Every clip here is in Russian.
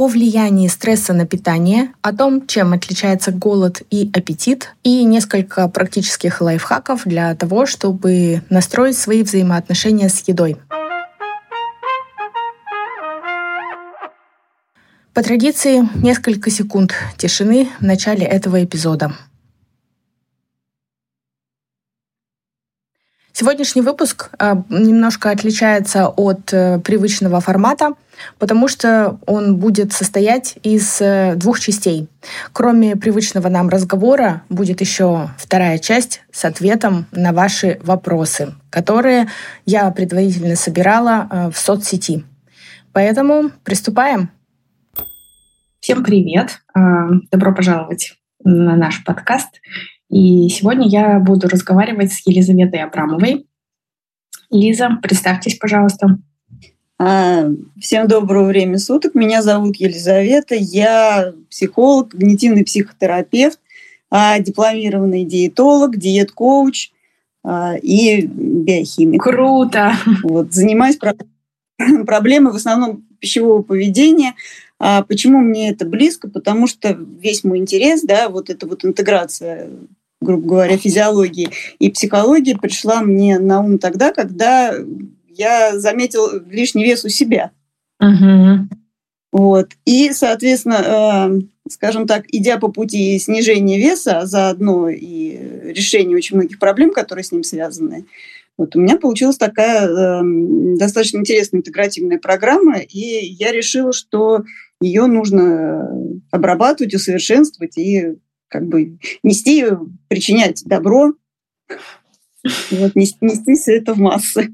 о влиянии стресса на питание, о том, чем отличается голод и аппетит, и несколько практических лайфхаков для того, чтобы настроить свои взаимоотношения с едой. По традиции, несколько секунд тишины в начале этого эпизода. Сегодняшний выпуск э, немножко отличается от э, привычного формата, потому что он будет состоять из э, двух частей. Кроме привычного нам разговора, будет еще вторая часть с ответом на ваши вопросы, которые я предварительно собирала в соцсети. Поэтому приступаем. Всем привет! Добро пожаловать на наш подкаст. И сегодня я буду разговаривать с Елизаветой Абрамовой. Лиза, представьтесь, пожалуйста. А, всем доброго времени суток. Меня зовут Елизавета. Я психолог, когнитивный психотерапевт, а, дипломированный диетолог, диет-коуч а, и биохимик. Круто! Вот, занимаюсь проблемой в основном пищевого поведения. Почему мне это близко? Потому что весь мой интерес, да, вот эта вот интеграция грубо говоря, физиологии и психологии пришла мне на ум тогда, когда я заметил лишний вес у себя. Угу. Вот. И, соответственно, э, скажем так, идя по пути снижения веса, а заодно и решения очень многих проблем, которые с ним связаны, вот у меня получилась такая э, достаточно интересная интегративная программа, и я решила, что ее нужно обрабатывать, усовершенствовать и как бы нести, причинять добро, вот, нести, нести все это в массы.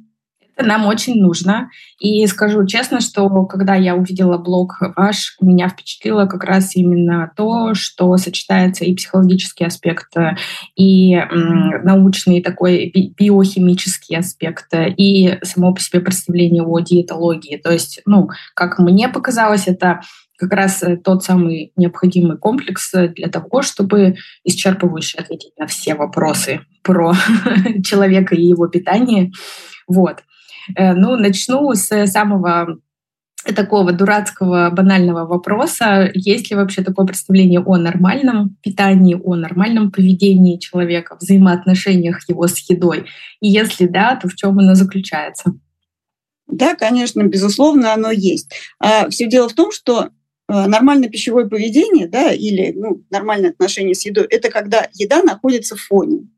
Это нам очень нужно. И скажу честно, что когда я увидела блог ваш, меня впечатлило как раз именно то, что сочетается и психологический аспект, и научный такой би биохимический аспект, и само по себе представление о диетологии. То есть, ну, как мне показалось, это как раз э, тот самый необходимый комплекс э, для того, чтобы исчерпывающе ответить на все вопросы про человека и его питание. Вот. Э, ну, начну с самого такого дурацкого, банального вопроса. Есть ли вообще такое представление о нормальном питании, о нормальном поведении человека, взаимоотношениях его с едой? И если да, то в чем оно заключается? Да, конечно, безусловно, оно есть. А все дело в том, что нормальное пищевое поведение, да, или ну, нормальное отношение с едой, это когда еда находится в фоне.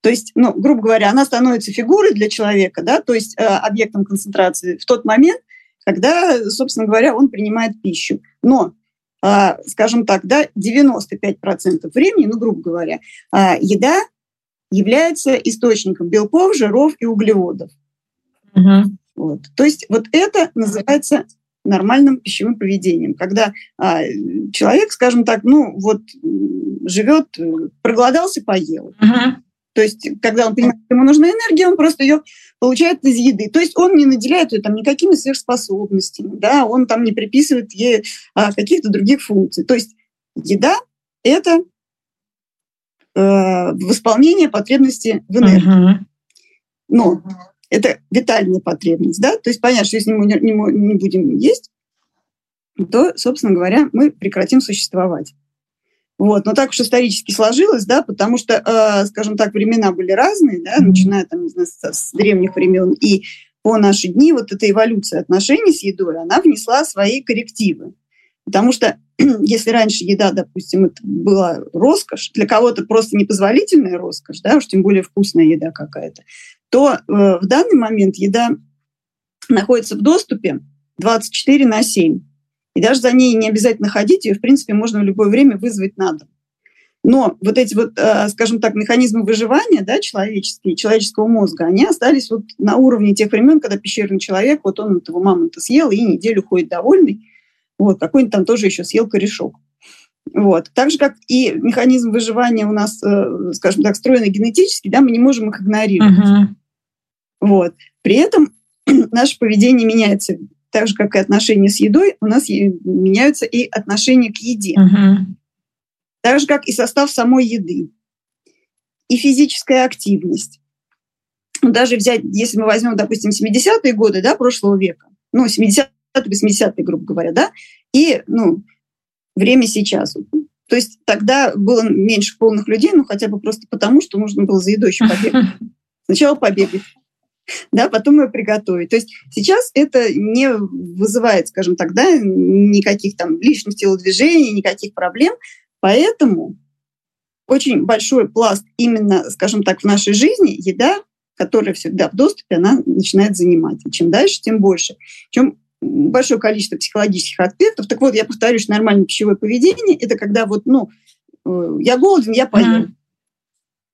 То есть, ну, грубо говоря, она становится фигурой для человека, да, то есть э, объектом концентрации в тот момент, когда, собственно говоря, он принимает пищу. Но, э, скажем так, да, 95% времени, ну, грубо говоря, э, еда является источником белков, жиров и углеводов. Угу. Вот. То есть вот это называется нормальным пищевым поведением, когда а, человек, скажем так, ну вот живет, проголодался, поел. Uh-huh. То есть, когда он понимает, что ему нужна энергия, он просто ее получает из еды. То есть он не наделяет ее там никакими сверхспособностями, да, он там не приписывает ей а, каких-то других функций. То есть еда – это э, восполнение потребности в энергии. Uh-huh. Но это витальная потребность, да, то есть понятно, что если мы не, не, не будем есть, то, собственно говоря, мы прекратим существовать. Вот. Но так уж исторически сложилось, да, потому что, э, скажем так, времена были разные, да, начиная там, не знаю, с, с древних времен и по наши дни вот эта эволюция отношений с едой, она внесла свои коррективы. Потому что если раньше еда, допустим, это была роскошь, для кого-то просто непозволительная роскошь, да, уж тем более вкусная еда какая-то, то э, в данный момент еда находится в доступе 24 на 7. И даже за ней не обязательно ходить, ее, в принципе, можно в любое время вызвать на дом. Но вот эти вот, э, скажем так, механизмы выживания да, человеческие, человеческого мозга, они остались вот на уровне тех времен, когда пещерный человек, вот он этого мамонта съел и неделю ходит довольный, вот, какой-нибудь там тоже еще съел корешок. Вот. Так же, как и механизм выживания у нас, э, скажем так, встроенный генетически, да, мы не можем их игнорировать. Uh-huh. Вот. При этом наше поведение меняется. Так же, как и отношения с едой, у нас меняются и отношения к еде. Uh-huh. Так же, как и состав самой еды. И физическая активность. Даже взять, если мы возьмем, допустим, 70-е годы да, прошлого века, ну, 70 70-80-е, грубо говоря, да, и, ну, время сейчас. То есть тогда было меньше полных людей, ну, хотя бы просто потому, что нужно было за едой еще побегать. Сначала побегать, да, потом ее приготовить. То есть сейчас это не вызывает, скажем так, да, никаких там лишних телодвижений, никаких проблем. Поэтому очень большой пласт именно, скажем так, в нашей жизни еда, которая всегда в доступе, она начинает занимать. И чем дальше, тем больше. Чем большое количество психологических аспектов. Так вот, я повторюсь, нормальное пищевое поведение – это когда вот, ну, э, я голоден, я поел. Mm.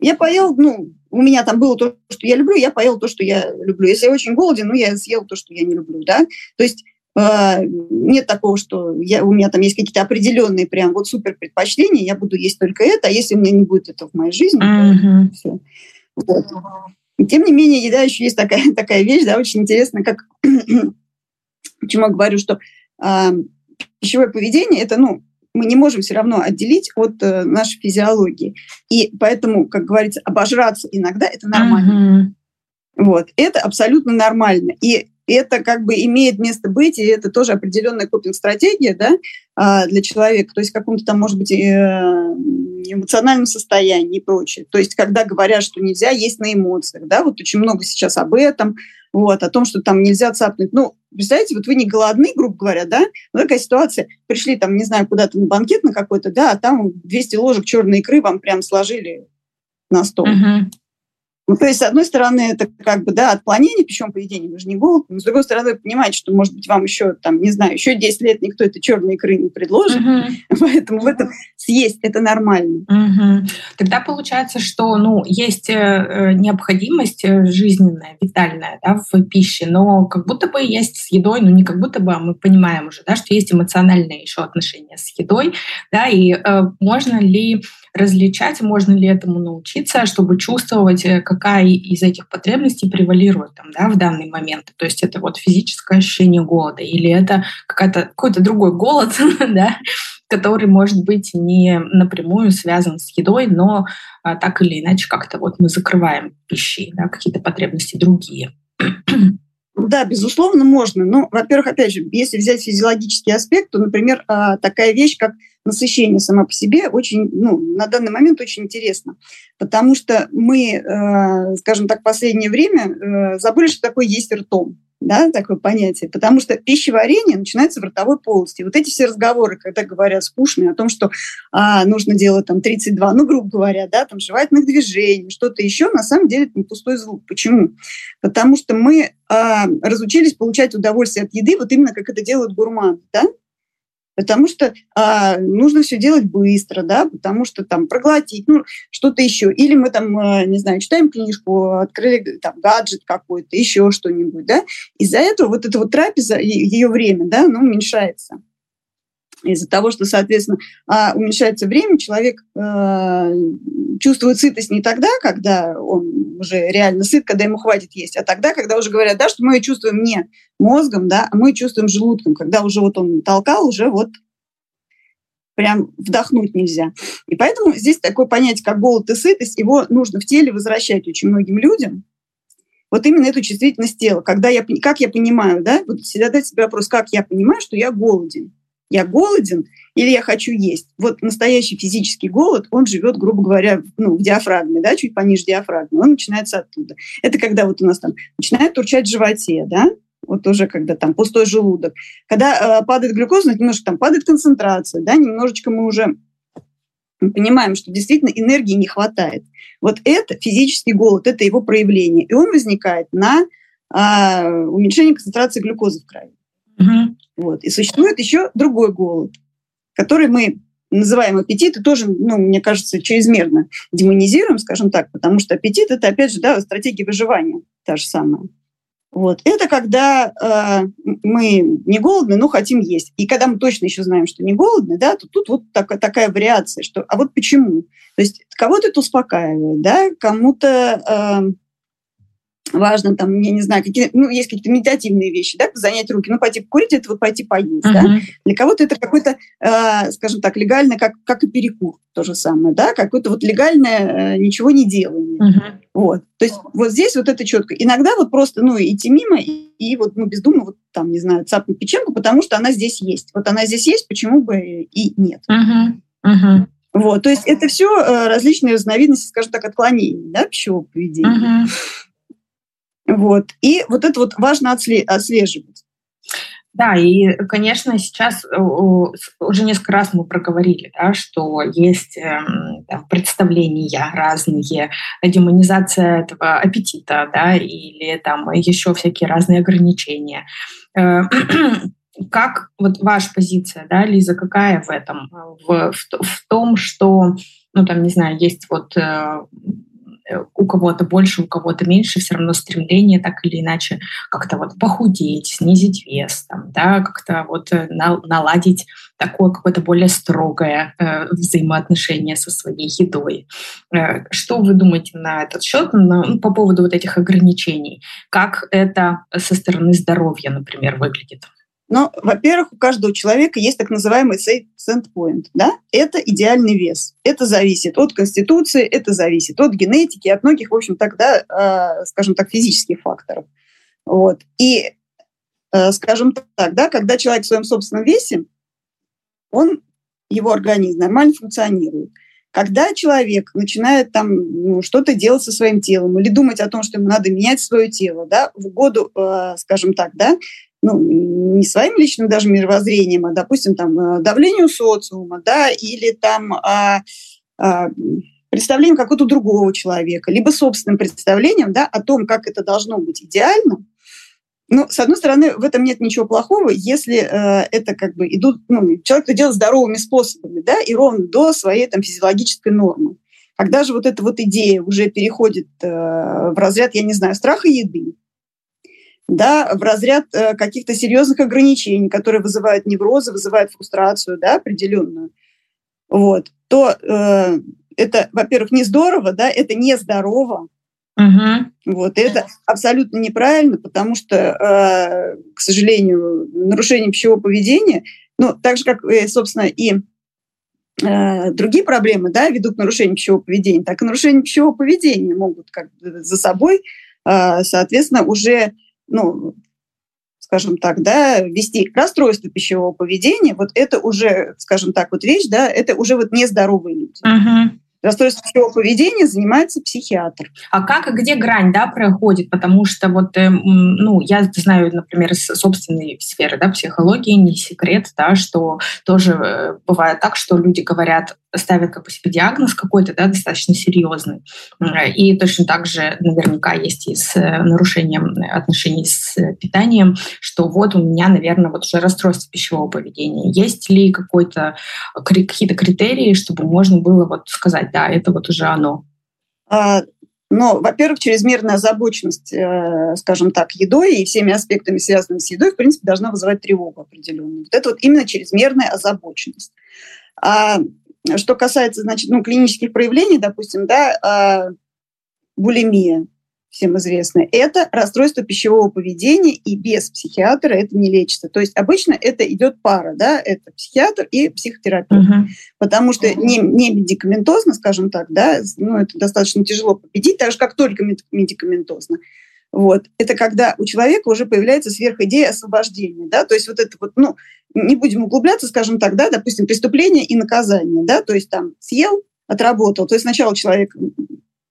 Я поел, ну, у меня там было то, что я люблю, я поел то, что я люблю. Если я очень голоден, ну, я съел то, что я не люблю, да. То есть э, нет такого, что я, у меня там есть какие-то определенные прям вот супер предпочтения, я буду есть только это, а если у меня не будет этого в моей жизни, mm-hmm. то все. Вот. тем не менее, еда еще есть такая, такая вещь, да, очень интересная, как Почему я говорю, что э, пищевое поведение это, ну, мы не можем все равно отделить от э, нашей физиологии. И поэтому, как говорится, обожраться иногда это нормально. Mm-hmm. Вот, это абсолютно нормально. И это как бы имеет место быть, и это тоже определенная копинг-стратегия да, а, для человека, то есть в каком-то там, может быть, э, эмоциональном состоянии и прочее. То есть когда говорят, что нельзя есть на эмоциях, да, вот очень много сейчас об этом, вот, о том, что там нельзя цапнуть. Ну, представляете, вот вы не голодны, грубо говоря, да? Ну, такая ситуация. Пришли там, не знаю, куда-то на банкет на какой-то, да, а там 200 ложек черной икры вам прям сложили на стол. Uh-huh. Ну, то есть, с одной стороны, это как бы, да, отклонение пищевого поведения, вы же не голодны, но с другой стороны, вы понимаете, что, может быть, вам еще, там, не знаю, еще 10 лет никто это черной икры не предложит, uh-huh. поэтому в этом съесть это нормально. Uh-huh. Тогда получается, что, ну, есть э, необходимость э, жизненная, витальная, да, в пище, но как будто бы есть с едой, ну, не как будто бы, а мы понимаем уже, да, что есть эмоциональные еще отношения с едой, да, и э, можно ли различать, можно ли этому научиться, чтобы чувствовать, э, какая из этих потребностей превалирует там, да, в данный момент. То есть это вот физическое ощущение голода или это какой-то другой голод, да, который может быть не напрямую связан с едой, но а, так или иначе как-то вот мы закрываем пищей, да, какие-то потребности другие. Да, безусловно, можно. Но, во-первых, опять же, если взять физиологический аспект, то, например, а, такая вещь, как насыщение сама по себе очень, ну, на данный момент очень интересно, потому что мы, э, скажем так, в последнее время э, забыли, что такое есть ртом да, такое понятие, потому что пищеварение начинается в ротовой полости. Вот эти все разговоры, когда говорят скучные о том, что а, нужно делать там 32, ну, грубо говоря, да, там жевательных движений, что-то еще, на самом деле это не пустой звук. Почему? Потому что мы а, разучились получать удовольствие от еды, вот именно как это делают гурманы, да, потому что а, нужно все делать быстро, да, потому что там проглотить, ну, что-то еще. Или мы там, а, не знаю, читаем книжку, открыли там гаджет какой-то, еще что-нибудь, да. Из-за этого вот эта вот трапеза, ее время, да, оно уменьшается. Из-за того, что, соответственно, а, уменьшается время, человек э, чувствует сытость не тогда, когда он уже реально сыт, когда ему хватит есть, а тогда, когда уже говорят, да, что мы чувствуем не мозгом, да, а мы чувствуем желудком, когда уже вот он толкал, уже вот прям вдохнуть нельзя. И поэтому здесь такое понятие, как голод и сытость, его нужно в теле возвращать очень многим людям. Вот именно эту чувствительность тела. Когда я, как я понимаю, да, вот задать себе вопрос, как я понимаю, что я голоден я голоден или я хочу есть. Вот настоящий физический голод, он живет, грубо говоря, ну, в диафрагме, да, чуть пониже диафрагмы, он начинается оттуда. Это когда вот у нас там начинает турчать в животе, да, вот уже когда там пустой желудок. Когда э, падает глюкоза, немножко там падает концентрация, да, немножечко мы уже понимаем, что действительно энергии не хватает. Вот это физический голод, это его проявление. И он возникает на э, уменьшении концентрации глюкозы в крови. Угу. Вот. И существует еще другой голод, который мы называем аппетит, и тоже, ну, мне кажется, чрезмерно демонизируем, скажем так, потому что аппетит – это, опять же, да, стратегия выживания та же самая. Вот. Это когда э, мы не голодны, но хотим есть. И когда мы точно еще знаем, что не голодны, да, то тут вот так, такая вариация, что а вот почему? То есть кого-то это успокаивает, да, кому-то э, важно там, я не знаю, какие, ну, есть какие-то медитативные вещи, да, занять руки, ну, пойти покурить, это вот пойти поесть, uh-huh. да. Для кого-то это какой-то, э, скажем так, легальный, как, как и перекур, то же самое, да, какое-то вот легальное э, ничего не делание. Uh-huh. Вот. То есть вот здесь вот это четко. Иногда вот просто, ну, идти мимо и, и вот, ну, бездумно вот там, не знаю, цапнуть печенку, потому что она здесь есть. Вот она здесь есть, почему бы и нет. Uh-huh. Uh-huh. Вот, то есть это все э, различные разновидности, скажем так, отклонений, да, пищевого поведения. Uh-huh. Вот. И вот это вот важно отслеживать. Да, и, конечно, сейчас э, уже несколько раз мы проговорили, да, что есть эм, там, представления разные, демонизация этого аппетита, да, или там еще всякие разные ограничения. Э, как вот ваша позиция, да, Лиза, какая в этом? В, в, в том, что, ну там, не знаю, есть вот э, Э, у кого-то больше, у кого-то меньше, все равно стремление так или иначе как-то вот похудеть, снизить вес, там, да, как-то вот э, наладить такое какое-то более строгое э, взаимоотношение со своей едой. Э, что вы думаете на этот счет, на, ну, по поводу вот этих ограничений? Как это со стороны здоровья, например, выглядит? Но, во-первых, у каждого человека есть так называемый safe point. Да? Это идеальный вес. Это зависит от конституции, это зависит от генетики, от многих, в общем, тогда, э, скажем так, физических факторов. Вот. И, э, скажем так, да, когда человек в своем собственном весе, он, его организм нормально функционирует. Когда человек начинает там ну, что-то делать со своим телом или думать о том, что ему надо менять свое тело, да, в угоду, э, скажем так, да, ну, не своим личным даже мировоззрением, а, допустим, там, э, давлению социума, да, или там а, а, представлением какого-то другого человека, либо собственным представлением, да, о том, как это должно быть идеально, ну, с одной стороны, в этом нет ничего плохого, если э, это как бы идут, ну, человек это делает здоровыми способами, да, и ровно до своей там физиологической нормы. Когда же вот эта вот идея уже переходит э, в разряд, я не знаю, страха еды, да, в разряд э, каких-то серьезных ограничений, которые вызывают неврозы, вызывают фрустрацию, да, определенную, вот, то э, это, во-первых, не здорово, да, это не здорово, uh Вот, и это абсолютно неправильно, потому что, э, к сожалению, нарушение пищевого поведения, ну, так же, как, э, собственно, и э, другие проблемы, да, ведут к нарушению пищевого поведения, так и нарушение пищевого поведения могут как за собой, э, соответственно, уже ну, скажем так, да, вести расстройство пищевого поведения, вот это уже, скажем так, вот вещь, да, это уже вот нездоровые люди. Uh-huh расстройством пищевого поведения занимается психиатр. А как и где грань да, проходит? Потому что вот, э, ну, я знаю, например, из собственной сферы да, психологии, не секрет, да, что тоже э, бывает так, что люди говорят, ставят как бы себе диагноз какой-то, да, достаточно серьезный. И точно так же наверняка есть и с э, нарушением отношений с питанием, что вот у меня, наверное, вот уже расстройство пищевого поведения. Есть ли какой-то, какие-то критерии, чтобы можно было вот сказать, да, это вот уже оно? А, но, во-первых, чрезмерная озабоченность, э, скажем так, едой и всеми аспектами, связанными с едой, в принципе, должна вызывать тревогу определенную. Вот это вот именно чрезмерная озабоченность. А что касается, значит, ну, клинических проявлений, допустим, да, а, булимия, всем известно, это расстройство пищевого поведения, и без психиатра это не лечится. То есть обычно это идет пара, да, это психиатр и психотерапевт. Uh-huh. Потому что не, не медикаментозно, скажем так, да, ну, это достаточно тяжело победить, так же, как только медикаментозно. Вот. Это когда у человека уже появляется сверхидея освобождения, да, то есть вот это вот, ну, не будем углубляться, скажем так, да, допустим, преступление и наказание, да, то есть там съел, отработал, то есть сначала человек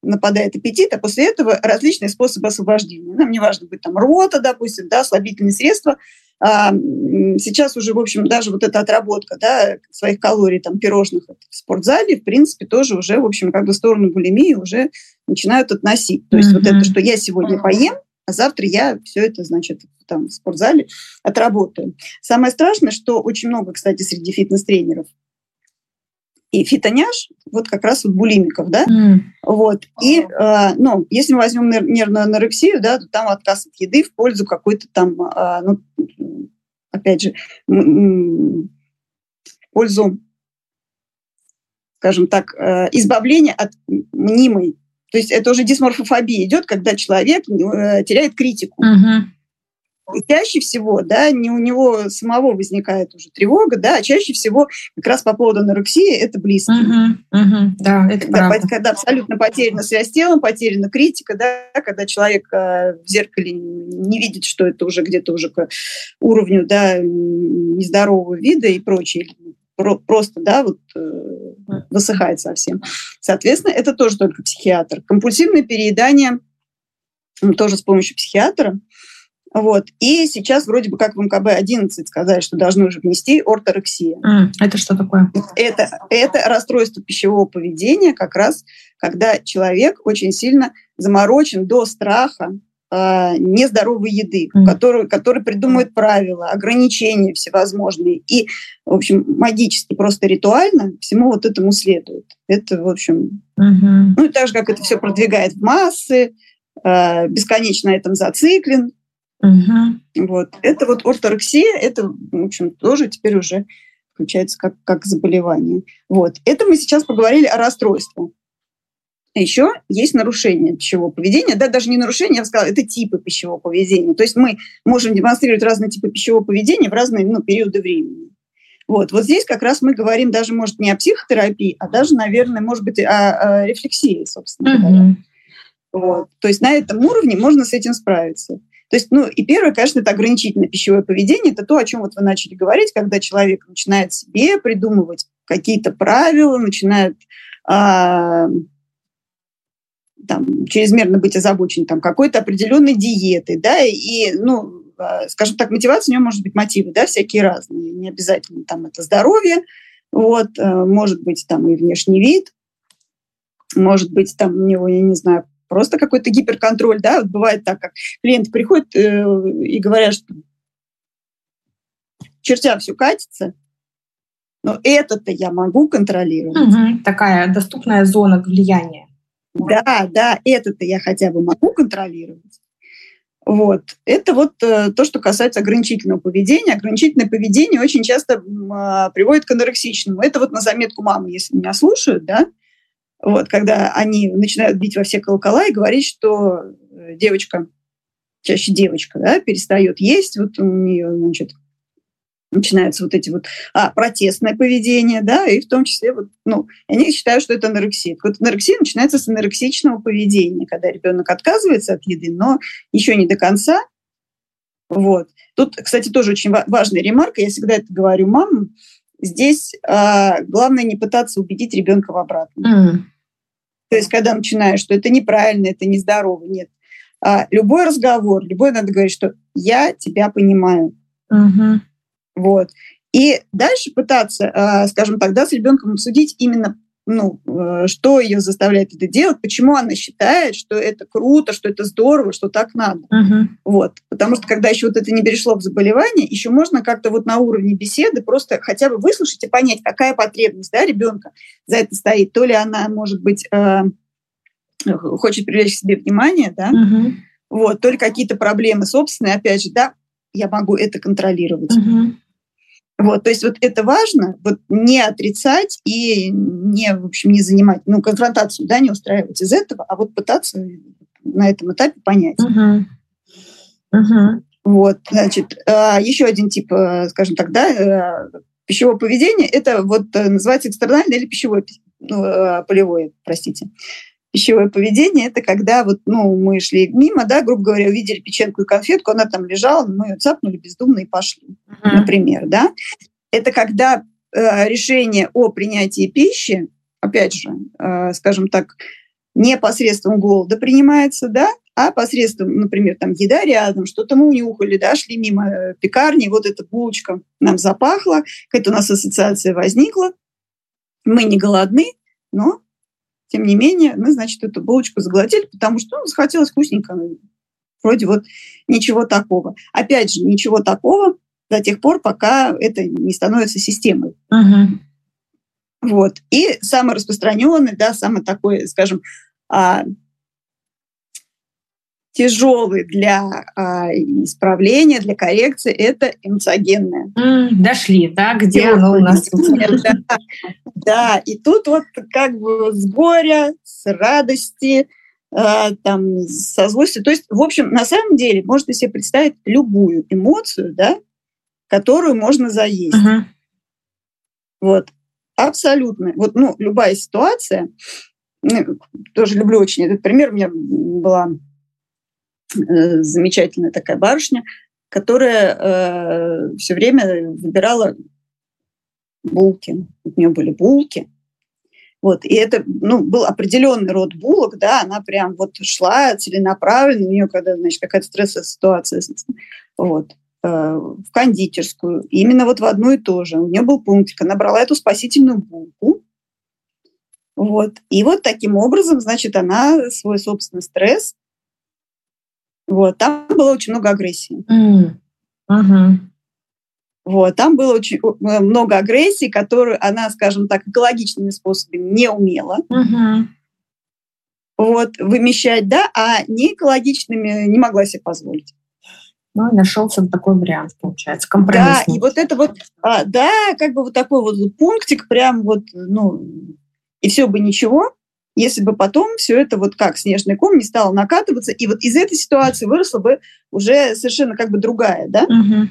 нападает аппетит, а после этого различные способы освобождения. Нам не важно быть там рвота, допустим, да, слабительные средства. А, сейчас уже, в общем, даже вот эта отработка да, своих калорий, там, пирожных в спортзале, в принципе, тоже уже, в общем, как бы в сторону булимии уже начинают относить. То есть mm-hmm. вот это, что я сегодня поем, а завтра я все это, значит, там в спортзале отработаю. Самое страшное, что очень много, кстати, среди фитнес-тренеров и фитоняж, вот как раз вот булимиков, да, mm. вот, и, э, ну, если мы возьмем нервную анорексию, да, то там отказ от еды в пользу какой-то там, э, ну, опять же, в пользу, скажем так, э, избавления от мнимой То есть это уже дисморфофобия идет, когда человек э, теряет критику. Угу. Чаще всего, да, не у него самого возникает уже тревога, да, а чаще всего как раз по поводу анорексии это близкие. Угу, угу, да, это когда, правда. когда абсолютно потеряна связь с телом, потеряна критика, да, когда человек э, в зеркале не видит, что это уже где-то уже к уровню, да, нездорового вида и прочее, про, просто, да, вот э, высыхает совсем. Соответственно, это тоже только психиатр. Компульсивное переедание тоже с помощью психиатра. Вот. И сейчас вроде бы как в МКБ-11 сказали, что должны уже внести орторексия. Mm, это что такое? Это, это расстройство пищевого поведения, как раз когда человек очень сильно заморочен до страха э, нездоровой еды, mm. который, который придумывает правила, ограничения всевозможные. И, в общем, магически, просто ритуально всему вот этому следует. Это, в общем... Mm-hmm. Ну и так же, как это все продвигает в массы, э, бесконечно на этом зациклен, Угу. Вот. Это вот орторексия, это, в общем, тоже теперь уже включается как, как заболевание. Вот. Это мы сейчас поговорили о расстройстве. Еще есть нарушение пищевого поведения, да, даже не нарушение, я бы сказала, это типы пищевого поведения. То есть мы можем демонстрировать разные типы пищевого поведения в разные ну, периоды времени. Вот. вот здесь как раз мы говорим даже, может, не о психотерапии, а даже, наверное, может быть, о, о рефлексии, собственно говоря. Вот. То есть на этом уровне можно с этим справиться. То есть, ну, и первое, конечно, это ограничительное пищевое поведение. Это то, о чем вот вы начали говорить, когда человек начинает себе придумывать какие-то правила, начинает а, там, чрезмерно быть озабочен там, какой-то определенной диетой, да, и, ну, а, скажем так, мотивация у него может быть мотивы, да, всякие разные, не обязательно там это здоровье, вот, э, может быть там и внешний вид, может быть там у него, я не знаю, просто какой-то гиперконтроль, да, вот бывает так, как клиенты приходят э, и говорят, что чертя все катится, но это-то я могу контролировать. Угу, такая доступная зона влияния. Да, да, это-то я хотя бы могу контролировать. Вот. Это вот э, то, что касается ограничительного поведения. Ограничительное поведение очень часто э, приводит к анорексичному. Это вот на заметку мамы, если меня слушают, да, вот, когда они начинают бить во все колокола и говорить, что э, девочка, чаще девочка, да, перестает есть, вот у нее, значит, начинаются вот эти вот а, протестное поведение, да, и в том числе вот, ну, они считают, что это анорексия. Вот анорексия начинается с анорексичного поведения, когда ребенок отказывается от еды, но еще не до конца. Вот. Тут, кстати, тоже очень важная ремарка, я всегда это говорю мамам, здесь а, главное не пытаться убедить ребенка в обратном. Mm. То есть, когда начинаешь, что это неправильно, это нездорово, нет. А, любой разговор, любой надо говорить, что я тебя понимаю. Mm-hmm. Вот. И дальше пытаться, а, скажем так, да, с ребенком обсудить именно ну, э, что ее заставляет это делать, почему она считает, что это круто, что это здорово, что так надо. Uh-huh. Вот. Потому что когда еще вот это не перешло в заболевание, еще можно как-то вот на уровне беседы просто хотя бы выслушать и понять, какая потребность да, ребенка за это стоит. То ли она, может быть, э, хочет привлечь к себе внимание, да, uh-huh. вот, то ли какие-то проблемы собственные, опять же, да, я могу это контролировать. Uh-huh. Вот, то есть вот это важно, вот не отрицать и не, в общем, не занимать, ну, конфронтацию, да, не устраивать из этого, а вот пытаться на этом этапе понять. Uh-huh. Uh-huh. Вот, значит, а, еще один тип, э, скажем так, да, э, пищевого поведения, это вот э, называется экстернальное или пищевое, ну, полевое, простите пищевое поведение, это когда вот, ну, мы шли мимо, да, грубо говоря, увидели печенку и конфетку, она там лежала, мы ее цапнули бездумно и пошли, uh-huh. например, да. Это когда э, решение о принятии пищи, опять же, э, скажем так, не посредством голода принимается, да, а посредством, например, там еда рядом, что-то мы унюхали, да, шли мимо э, пекарни, вот эта булочка нам запахла, какая-то у нас ассоциация возникла, мы не голодны, но тем не менее, мы, значит, эту булочку заглотили, потому что ну, захотелось вкусненько. Вроде вот ничего такого. Опять же, ничего такого до тех пор, пока это не становится системой. Uh-huh. Вот. И самый распространенный, да, самый такой, скажем, а, тяжелый для а, исправления, для коррекции, это эмоциогенное. Mm, дошли, да, где оно у нас? Да, да, и тут вот как бы с горя, с радости, э, там, со злостью. То есть, в общем, на самом деле, можно себе представить любую эмоцию, да, которую можно заесть. Uh-huh. Вот. Абсолютно. Вот, ну, любая ситуация, тоже люблю очень этот пример, у меня была замечательная такая барышня, которая э, все время выбирала булки. У нее были булки. Вот, и это ну, был определенный род булок, да, она прям вот шла целенаправленно, у нее когда, значит, какая-то стрессовая ситуация, вот, э, в кондитерскую, именно вот в одну и то же. У нее был пунктик, она брала эту спасительную булку, вот, и вот таким образом, значит, она свой собственный стресс, вот, там было очень много агрессии. Mm. Uh-huh. Вот, там было очень э, много агрессии, которую она, скажем так, экологичными способами не умела. Угу. Вот, вымещать, да, а не экологичными не могла себе позволить. Ну, и нашелся такой вариант, получается, компромиссный. Да, и вот это вот, а, да, как бы вот такой вот пунктик, прям вот, ну, и все бы ничего, если бы потом все это вот как снежный ком не стало накатываться, и вот из этой ситуации выросла бы уже совершенно как бы другая, да? Угу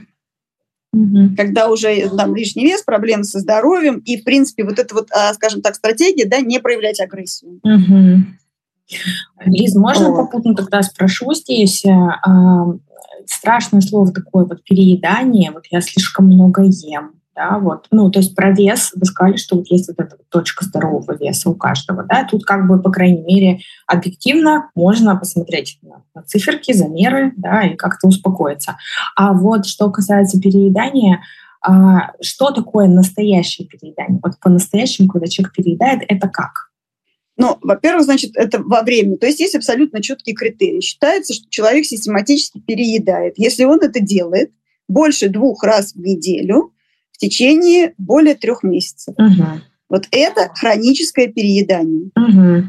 угу. когда уже там лишний вес, проблемы со здоровьем, и, в принципе, вот эта вот, а, скажем так, стратегия, да, не проявлять агрессию. Угу. Лиз, можно вот. попутно тогда спрошу здесь? А, страшное слово такое вот переедание, вот я слишком много ем да, вот, ну, то есть про вес, вы сказали, что вот есть вот эта точка здорового веса у каждого, да, тут как бы, по крайней мере, объективно можно посмотреть на, на циферки, замеры, да, и как-то успокоиться. А вот что касается переедания, а, что такое настоящее переедание? Вот по-настоящему, когда человек переедает, это как? Ну, во-первых, значит, это во время. То есть есть абсолютно четкие критерии. Считается, что человек систематически переедает. Если он это делает больше двух раз в неделю, течение более трех месяцев. Угу. Вот это хроническое переедание. Угу.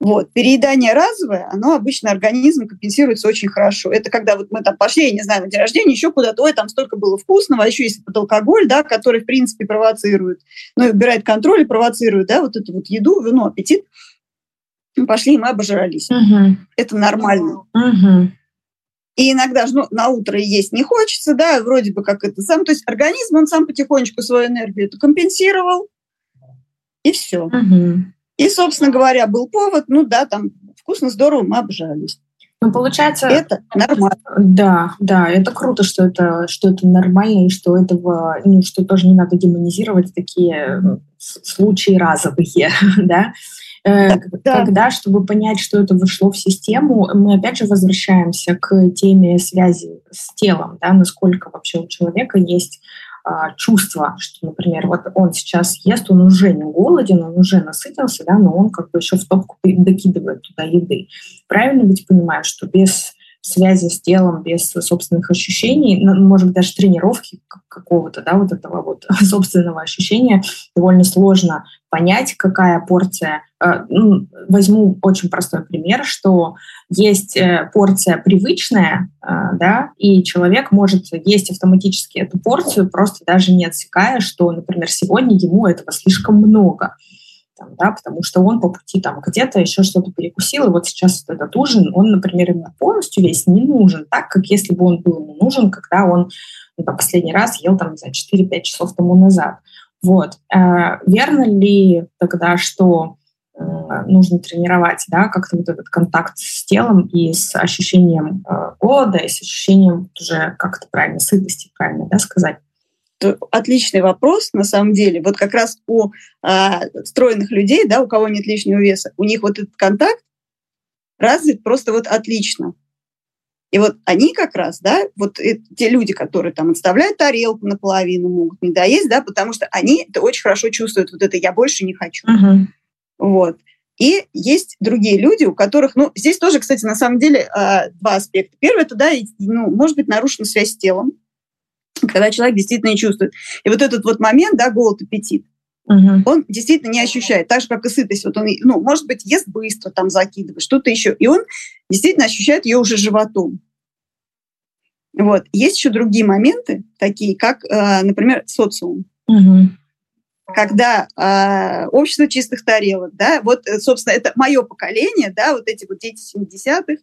Вот. Переедание разовое, оно обычно организм компенсируется очень хорошо. Это когда вот мы там пошли, я не знаю, на день рождения, еще куда-то, ой, там столько было вкусного, а еще есть этот алкоголь, да, который, в принципе, провоцирует, ну, убирает контроль и провоцирует, да, вот эту вот еду, вино, аппетит. Пошли, и мы обожрались. Угу. Это нормально. Угу. И иногда ну, на утро есть не хочется, да, вроде бы как это сам. То есть организм, он сам потихонечку свою энергию эту компенсировал, и все. Угу. И, собственно говоря, был повод, ну да, там вкусно, здорово, мы обжались. Ну, получается... Это нормально. Да, да, это круто, что это, что это нормально, и что этого, ну, что тоже не надо демонизировать такие случаи разовые, да. Э, да. Когда, чтобы понять, что это вошло в систему, мы опять же возвращаемся к теме связи с телом, да, насколько вообще у человека есть а, чувство, что, например, вот он сейчас ест, он уже не голоден, он уже насытился, да, но он как бы еще в топку докидывает туда еды. Правильно ведь понимаю, что без связи с телом, без собственных ощущений, ну, может быть, даже тренировки какого-то, да, вот этого вот собственного ощущения, довольно сложно понять, какая порция. Э, ну, возьму очень простой пример, что есть э, порция привычная, э, да, и человек может есть автоматически эту порцию, просто даже не отсекая, что, например, сегодня ему этого слишком много там, да, потому что он по пути там где-то еще что-то перекусил, и вот сейчас этот ужин, он, например, ему полностью весь не нужен, так, как если бы он был ему нужен, когда он ну, там, последний раз ел там за 4-5 часов тому назад. Вот. Э, верно ли тогда, что э, нужно тренировать, да, как-то вот этот контакт с телом и с ощущением э, голода, и с ощущением уже, как то правильно, сытости, правильно, да, сказать? Отличный вопрос, на самом деле. Вот как раз у а, стройных людей, да, у кого нет лишнего веса, у них вот этот контакт развит просто вот отлично. И вот они как раз, да, вот те люди, которые там отставляют тарелку наполовину, могут не доесть, да, потому что они это очень хорошо чувствуют, вот это «я больше не хочу». Uh-huh. Вот. И есть другие люди, у которых, ну, здесь тоже, кстати, на самом деле а, два аспекта. Первый, это, да, ну, может быть нарушена связь с телом, когда человек действительно не чувствует. И вот этот вот момент, да, голод, аппетит, угу. он действительно не ощущает, так же, как и сытость. Вот он, ну, может быть, ест быстро, там, закидывает, что-то еще. И он действительно ощущает ее уже животом. Вот. Есть еще другие моменты, такие как, э, например, социум. Угу. когда э, общество чистых тарелок, да, вот, э, собственно, это мое поколение, да, вот эти вот дети 70-х,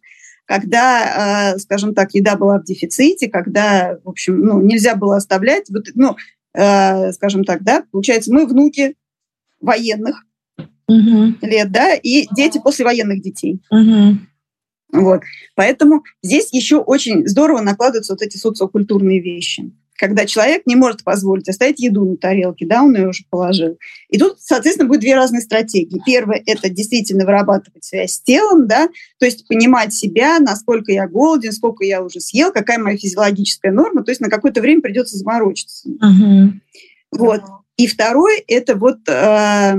когда, э, скажем так, еда была в дефиците, когда, в общем, ну, нельзя было оставлять, вот, ну, э, скажем так, да, получается, мы внуки военных угу. лет, да, и дети послевоенных детей. Угу. Вот. Поэтому здесь еще очень здорово накладываются вот эти социокультурные вещи когда человек не может позволить оставить еду на тарелке, да, он ее уже положил. И тут, соответственно, будет две разные стратегии. Первое – это действительно вырабатывать связь с телом, да, то есть понимать себя, насколько я голоден, сколько я уже съел, какая моя физиологическая норма, то есть на какое-то время придется заморочиться. Uh-huh. Вот. И второе – это вот э,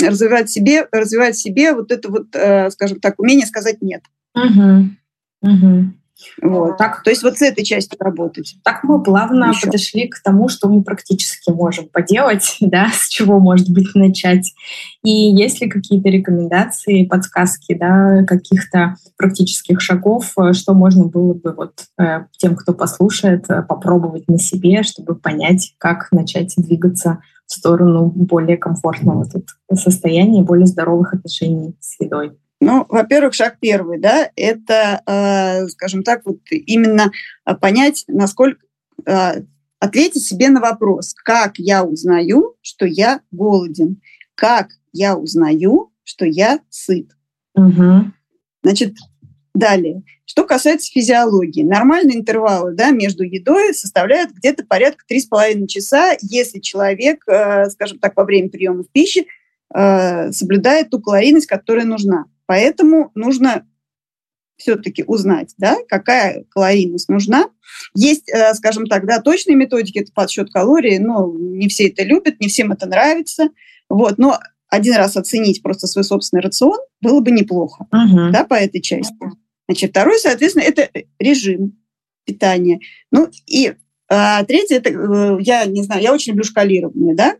развивать себе, развивать себе вот это вот, э, скажем так, умение сказать «нет». Uh-huh. Uh-huh. Вот. Так, то есть вот с этой частью работать. Так мы плавно Еще. подошли к тому, что мы практически можем поделать, да, с чего, может быть, начать. И есть ли какие-то рекомендации, подсказки, да, каких-то практических шагов, э, что можно было бы вот э, тем, кто послушает, э, попробовать на себе, чтобы понять, как начать двигаться в сторону более комфортного тут состояния, более здоровых отношений с едой? Ну, во-первых, шаг первый, да, это, э, скажем так, вот именно э, понять, насколько э, ответить себе на вопрос, как я узнаю, что я голоден, как я узнаю, что я сыт. Угу. Значит, далее. Что касается физиологии, нормальные интервалы да, между едой составляют где-то порядка 3,5 часа, если человек, скажем так, во время приема пищи соблюдает ту калорийность, которая нужна. Поэтому нужно все-таки узнать, да, какая калорийность нужна. Есть, э, скажем так, да, точные методики, это подсчет калорий, но не все это любят, не всем это нравится. Вот, но один раз оценить просто свой собственный рацион было бы неплохо, uh-huh. да, по этой части. Значит, второй, соответственно, это режим питания. Ну и а, третье, это, э, я не знаю, я очень люблю шкалирование, да,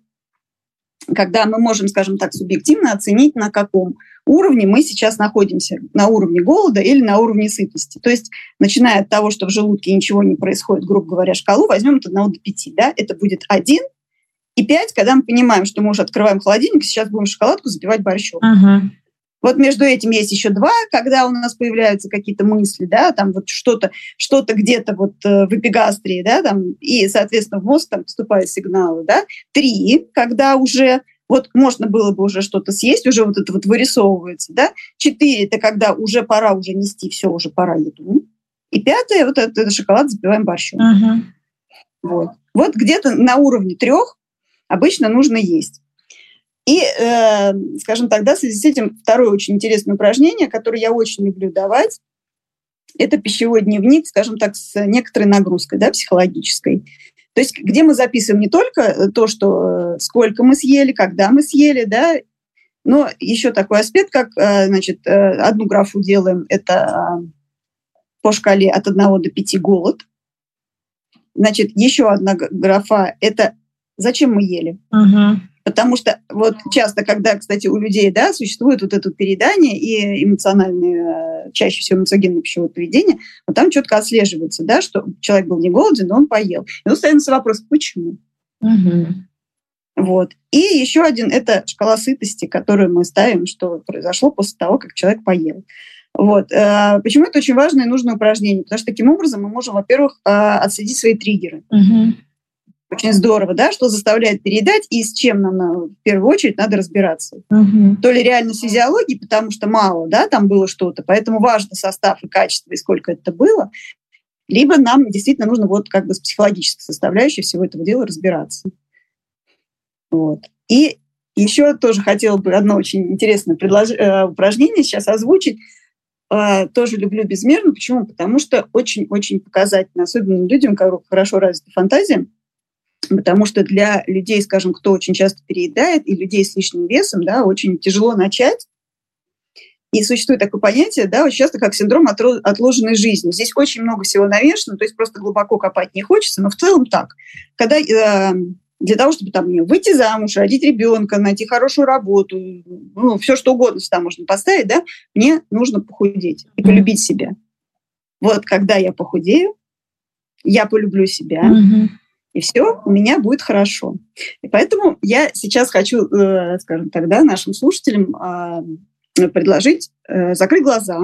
когда мы можем, скажем так, субъективно оценить, на каком уровне мы сейчас находимся, на уровне голода или на уровне сытости. То есть, начиная от того, что в желудке ничего не происходит, грубо говоря, шкалу возьмем от 1 до 5, да, это будет 1 и 5, когда мы понимаем, что мы уже открываем холодильник, сейчас будем шоколадку запивать борщом. Uh-huh. Вот между этим есть еще два, когда у нас появляются какие-то мысли, да, там вот что-то, что-то где-то вот э, в эпигастрии, да, там, и, соответственно, в мозг там поступают сигналы, да. Три, когда уже вот можно было бы уже что-то съесть, уже вот это вот вырисовывается, да. Четыре – это когда уже пора уже нести, все, уже пора еду. И пятое – вот это, это шоколад запиваем борщом. Uh-huh. Вот. вот где-то на уровне трех обычно нужно есть. И, э, скажем так, в связи с этим второе очень интересное упражнение, которое я очень люблю давать, это пищевой дневник, скажем так, с некоторой нагрузкой да, психологической. То есть где мы записываем не только то, что э, сколько мы съели, когда мы съели, да, но еще такой аспект, как, э, значит, э, одну графу делаем, это по шкале от 1 до 5 голод. Значит, еще одна графа – это зачем мы ели. Uh-huh. Потому что вот часто, когда, кстати, у людей да, существует вот это передание и эмоциональное, чаще всего эмоциогенное пищевое поведение, вот там четко отслеживается, да, что человек был не голоден, но он поел. И тут становится вопрос, почему? Угу. Вот. И еще один – это шкала сытости, которую мы ставим, что произошло после того, как человек поел. Вот. Э, почему это очень важное и нужное упражнение? Потому что таким образом мы можем, во-первых, э, отследить свои триггеры. Угу. Очень здорово, да, что заставляет передать и с чем нам в первую очередь надо разбираться. Угу. То ли реально с физиологией, потому что мало, да, там было что-то, поэтому важно состав и качество, и сколько это было, либо нам действительно нужно вот как бы с психологической составляющей всего этого дела разбираться. Вот. И еще тоже хотела бы одно очень интересное предлож... Э, упражнение сейчас озвучить. Э, тоже люблю безмерно. Почему? Потому что очень-очень показательно, особенно людям, у кого хорошо развита фантазия, потому что для людей, скажем, кто очень часто переедает, и людей с лишним весом, да, очень тяжело начать. И существует такое понятие, да, очень часто как синдром отложенной жизни. Здесь очень много всего навешено, то есть просто глубоко копать не хочется, но в целом так. Когда э, для того, чтобы там выйти замуж, родить ребенка, найти хорошую работу, ну, все что угодно сюда можно поставить, да, мне нужно похудеть и полюбить себя. Вот когда я похудею, я полюблю себя, mm-hmm и все у меня будет хорошо. И поэтому я сейчас хочу, э, скажем так, да, нашим слушателям э, предложить э, закрыть глаза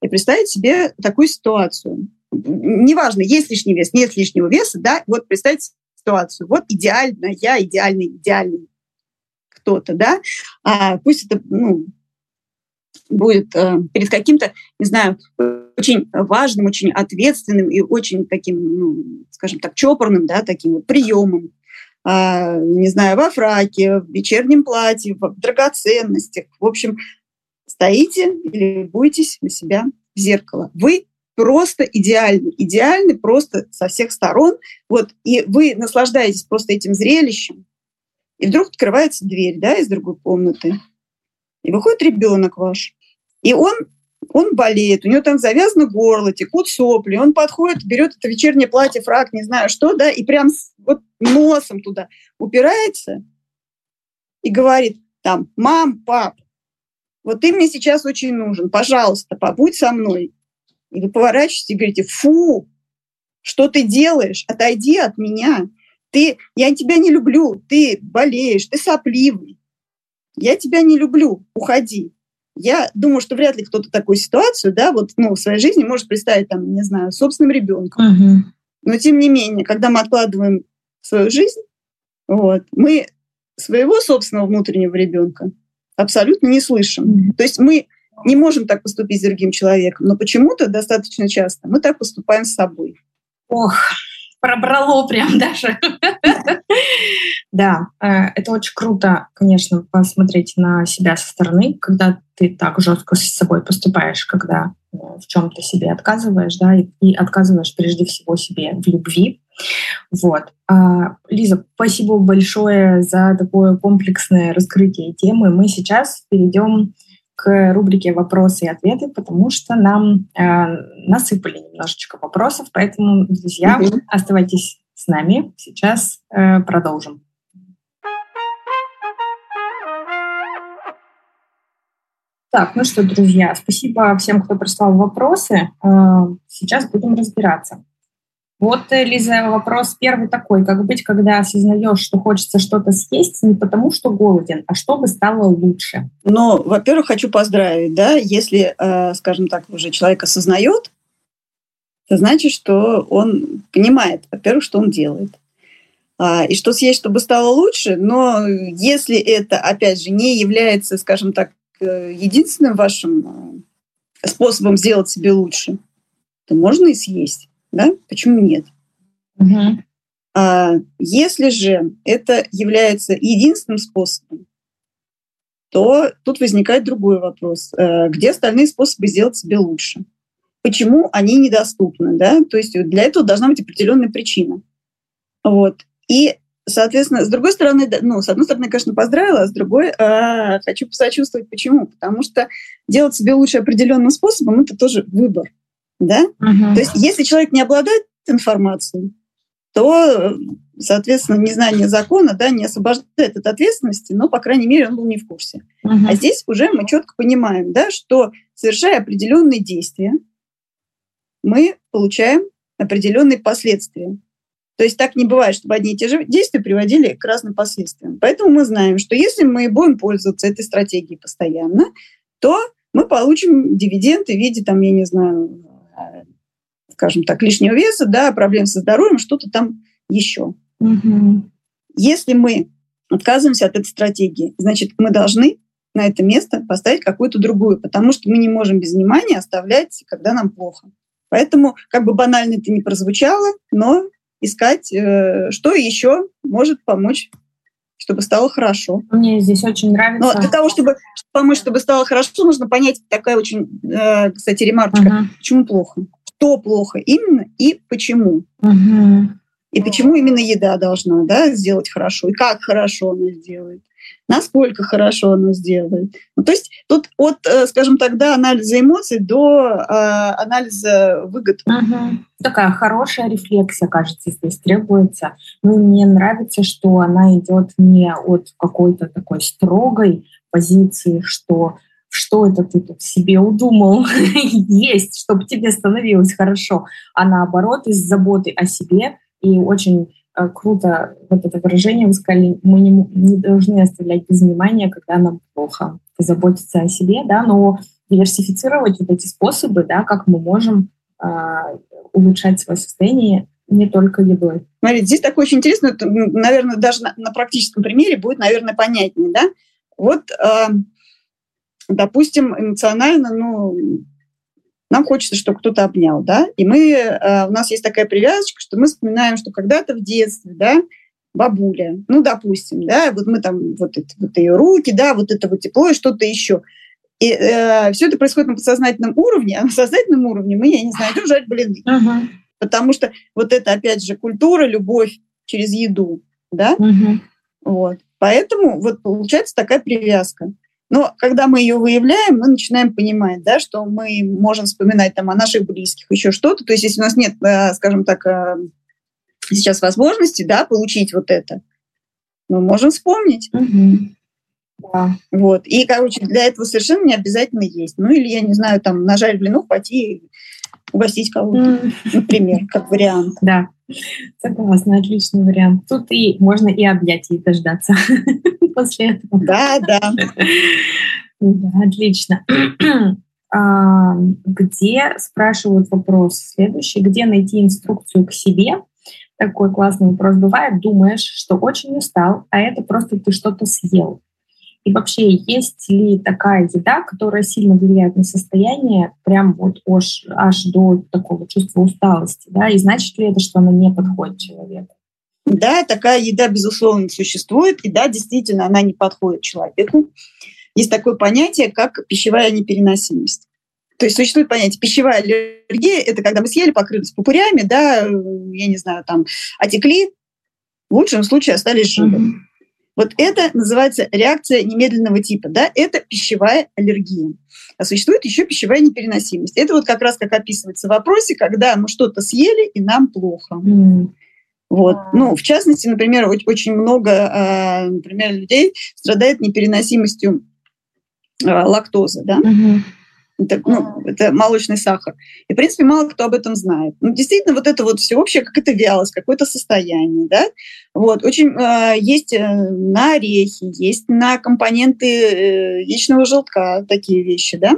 и представить себе такую ситуацию. Неважно, есть лишний вес, нет лишнего веса, да, вот представить ситуацию. Вот идеально, я идеальный, идеальный кто-то, да, а пусть это ну, будет э, перед каким-то, не знаю, очень важным, очень ответственным и очень таким, ну, скажем так, чопорным, да, таким вот приемом, э, не знаю, во фраке, в вечернем платье, в драгоценностях. В общем, стоите или любуетесь на себя в зеркало. Вы просто идеальны, идеальны просто со всех сторон. Вот, и вы наслаждаетесь просто этим зрелищем, и вдруг открывается дверь, да, из другой комнаты, и выходит ребенок ваш. И он, он болеет, у него там завязано горло, текут сопли, он подходит, берет это вечернее платье, фраг, не знаю что, да, и прям вот носом туда упирается и говорит там, мам, пап, вот ты мне сейчас очень нужен, пожалуйста, побудь со мной. И вы поворачиваетесь и говорите, фу, что ты делаешь? Отойди от меня. Ты, я тебя не люблю, ты болеешь, ты сопливый. Я тебя не люблю, уходи. Я думаю, что вряд ли кто-то такую ситуацию, да, вот, ну, в своей жизни может представить, там, не знаю, собственным ребенком. Угу. Но тем не менее, когда мы откладываем свою жизнь, вот, мы своего собственного внутреннего ребенка абсолютно не слышим. Угу. То есть мы не можем так поступить с другим человеком, но почему-то достаточно часто мы так поступаем с собой. Ох, пробрало прям даже. Да, э, это очень круто, конечно, посмотреть на себя со стороны, когда ты так жестко с собой поступаешь, когда э, в чем-то себе отказываешь, да, и отказываешь прежде всего себе в любви. Вот. А, Лиза, спасибо большое за такое комплексное раскрытие темы. Мы сейчас перейдем к рубрике «Вопросы и ответы», потому что нам э, насыпали немножечко вопросов, поэтому, друзья, mm-hmm. оставайтесь с нами. Сейчас э, продолжим. Так, ну что, друзья, спасибо всем, кто прислал вопросы. Э, сейчас будем разбираться. Вот, э, Лиза, вопрос первый такой. Как быть, когда осознаешь, что хочется что-то съесть не потому, что голоден, а чтобы стало лучше? Ну, во-первых, хочу поздравить, да, если, э, скажем так, уже человек осознает, это значит, что он понимает, во-первых, что он делает. А, и что съесть, чтобы стало лучше, но если это, опять же, не является, скажем так, э, единственным вашим способом сделать себе лучше, то можно и съесть да? Почему нет? Угу. А если же это является единственным способом, то тут возникает другой вопрос. Э, где остальные способы сделать себе лучше? Почему они недоступны? Да? То есть для этого должна быть определенная причина. Вот. И, соответственно, с другой стороны, ну, с одной стороны, конечно, поздравила, а с другой э, хочу посочувствовать. Почему? Потому что делать себе лучше определенным способом – это тоже выбор. Да? Угу. То есть если человек не обладает информацией, то, соответственно, незнание закона да, не освобождает от ответственности, но, по крайней мере, он был не в курсе. Угу. А здесь уже мы четко понимаем, да, что, совершая определенные действия, мы получаем определенные последствия. То есть так не бывает, чтобы одни и те же действия приводили к разным последствиям. Поэтому мы знаем, что если мы будем пользоваться этой стратегией постоянно, то мы получим дивиденды в виде, там, я не знаю, скажем так, лишнего веса, да, проблем со здоровьем, что-то там еще. Угу. Если мы отказываемся от этой стратегии, значит, мы должны на это место поставить какую-то другую, потому что мы не можем без внимания оставлять, когда нам плохо. Поэтому, как бы банально это не прозвучало, но искать, э, что еще может помочь чтобы стало хорошо. Мне здесь очень нравится. Но для того, чтобы помочь, чтобы стало хорошо, нужно понять такая очень, э, кстати, ремарочка, uh-huh. почему плохо, что плохо именно и почему. Uh-huh. И почему именно еда должна да, сделать хорошо, и как хорошо она сделает насколько хорошо оно сделает. Ну, то есть тут от, э, скажем так, до анализа эмоций до э, анализа выгод. Угу. Такая хорошая рефлексия, кажется, здесь требуется. Ну, мне нравится, что она идет не от какой-то такой строгой позиции, что что это ты тут себе удумал есть, чтобы тебе становилось хорошо, а наоборот, из заботы о себе И очень круто вот это выражение вы сказали, мы не, не должны оставлять без внимания, когда нам плохо, заботиться о себе, да, но диверсифицировать вот эти способы, да, как мы можем э, улучшать свое состояние не только едой. Смотрите, здесь такое очень интересно, наверное, даже на, на практическом примере будет, наверное, понятнее, да? Вот, э, допустим, эмоционально, ну, нам хочется, чтобы кто-то обнял, да, и мы, э, у нас есть такая привязочка, что мы вспоминаем, что когда-то в детстве, да, бабуля, ну, допустим, да, вот мы там, вот, это, вот ее руки, да, вот это вот тепло и что-то еще. И э, все это происходит на подсознательном уровне, а на сознательном уровне мы, я не знаю, идем жать блины. Uh-huh. Потому что вот это, опять же, культура, любовь через еду, да, uh-huh. вот. Поэтому вот получается такая привязка. Но когда мы ее выявляем, мы начинаем понимать, да, что мы можем вспоминать там о наших близких, еще что-то. То есть если у нас нет, э, скажем так, э, сейчас возможности, да, получить вот это, мы можем вспомнить. Угу. Да. Вот. И, короче, для этого совершенно не обязательно есть. Ну, или, я не знаю, там, нажарить блинов, пойти угостить кого-то, например, как вариант. Да, согласна, отличный вариант. Тут и можно и объятий дождаться после этого. Да, да. Отлично. А, где, спрашивают вопрос следующий, где найти инструкцию к себе? Такой классный вопрос бывает. Думаешь, что очень устал, а это просто ты что-то съел. И вообще, есть ли такая еда, которая сильно влияет на состояние, прям вот аж, аж до такого чувства усталости, да? И значит ли это, что она не подходит человеку? Да, такая еда, безусловно, существует, и да, действительно, она не подходит человеку. Есть такое понятие, как пищевая непереносимость. То есть существует понятие пищевая аллергия, это когда мы съели, покрылись пупырями, да, я не знаю, там, отекли, в лучшем случае остались живы. Mm-hmm. Вот это называется реакция немедленного типа, да, это пищевая аллергия. А существует еще пищевая непереносимость. Это вот как раз как описывается в вопросе, когда мы что-то съели и нам плохо. Mm. Вот. Ну, в частности, например, очень много, а, например, людей страдает непереносимостью а, лактозы, да. Mm-hmm. Это, ну, это молочный сахар. И, в принципе, мало кто об этом знает. Ну, действительно, вот это вот всеобщее какая-то вялость, какое-то состояние, да. Вот, очень э, есть э, на орехи, есть на компоненты э, яичного желтка такие вещи, да.